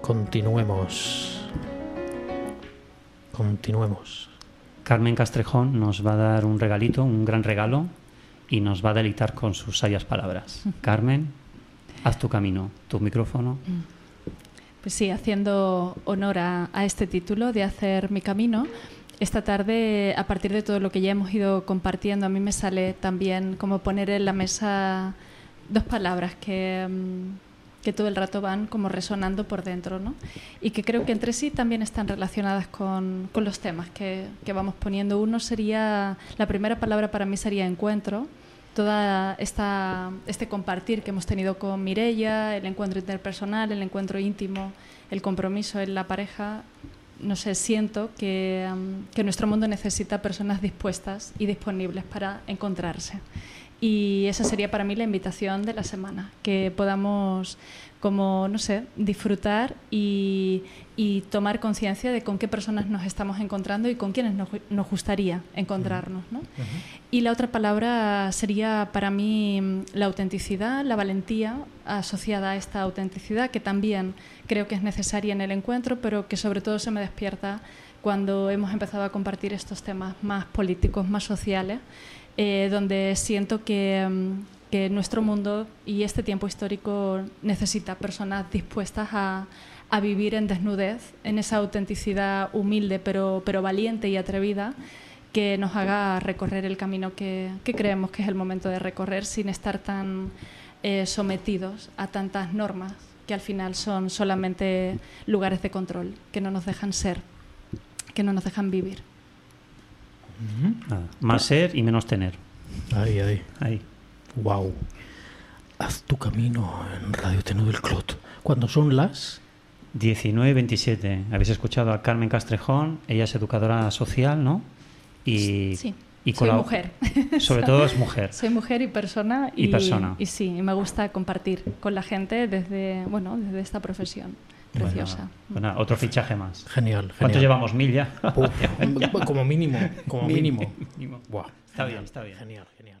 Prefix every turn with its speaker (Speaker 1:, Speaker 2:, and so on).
Speaker 1: Continuemos. Continuemos.
Speaker 2: Carmen Castrejón nos va a dar un regalito, un gran regalo, y nos va a deleitar con sus sabias palabras. Carmen, haz tu camino, tu micrófono.
Speaker 3: Pues sí, haciendo honor a, a este título de hacer mi camino. Esta tarde, a partir de todo lo que ya hemos ido compartiendo, a mí me sale también como poner en la mesa dos palabras que, mm, que todo el rato van como resonando por dentro, ¿no? Y que creo que entre sí también están relacionadas con, los temas que, que, vamos poniendo. Uno sería, la primera palabra para mí sería encuentro, toda esta, este compartir que hemos tenido con Mirella, el encuentro interpersonal, el encuentro íntimo, el compromiso en la pareja, no sé, siento que, um, que nuestro mundo necesita personas dispuestas y disponibles para encontrarse. Y esa sería para mí la invitación de la semana, que podamos, como, no sé, disfrutar y, y tomar conciencia de con qué personas nos estamos encontrando y con quiénes nos, nos gustaría encontrarnos. ¿no? Uh -huh. Y la otra palabra sería para mí la autenticidad, la valentía asociada a esta autenticidad, que también creo que es necesaria en el encuentro, pero que sobre todo se me despierta cuando hemos empezado a compartir estos temas más políticos, más sociales eh, donde siento que, que, nuestro mundo y este tiempo histórico necesita personas dispuestas a, vivir en desnudez, en esa autenticidad humilde pero, valiente y atrevida que nos haga recorrer el camino que, que, creemos que es el momento de recorrer sin estar tan eh, sometidos a tantas normas que al final son solamente lugares de control, que no nos dejan ser, que no nos dejan vivir.
Speaker 2: Nada. Más ser y menos tener.
Speaker 1: Ahí, ahí.
Speaker 2: Ahí.
Speaker 1: Wow. Haz tu camino en Radio Tenú del Clot. Cuando son las
Speaker 2: 19.27. Habéis escuchado a Carmen Castrejón. Ella es educadora social, ¿no? Y,
Speaker 3: sí.
Speaker 2: Y
Speaker 3: Soy mujer.
Speaker 2: Sobre todo es mujer.
Speaker 3: Soy mujer y persona.
Speaker 2: Y, y persona.
Speaker 3: Y sí, y me gusta compartir con la gente desde, bueno, desde esta profesión preciosa.
Speaker 2: Bueno, bueno, otro fichaje más.
Speaker 1: Genial. genial.
Speaker 2: ¿Cuánto llevamos? ¿Mil ya?
Speaker 1: Uf, como mínimo. Como mínimo.
Speaker 2: Está bien, está bien.
Speaker 1: Genial, genial.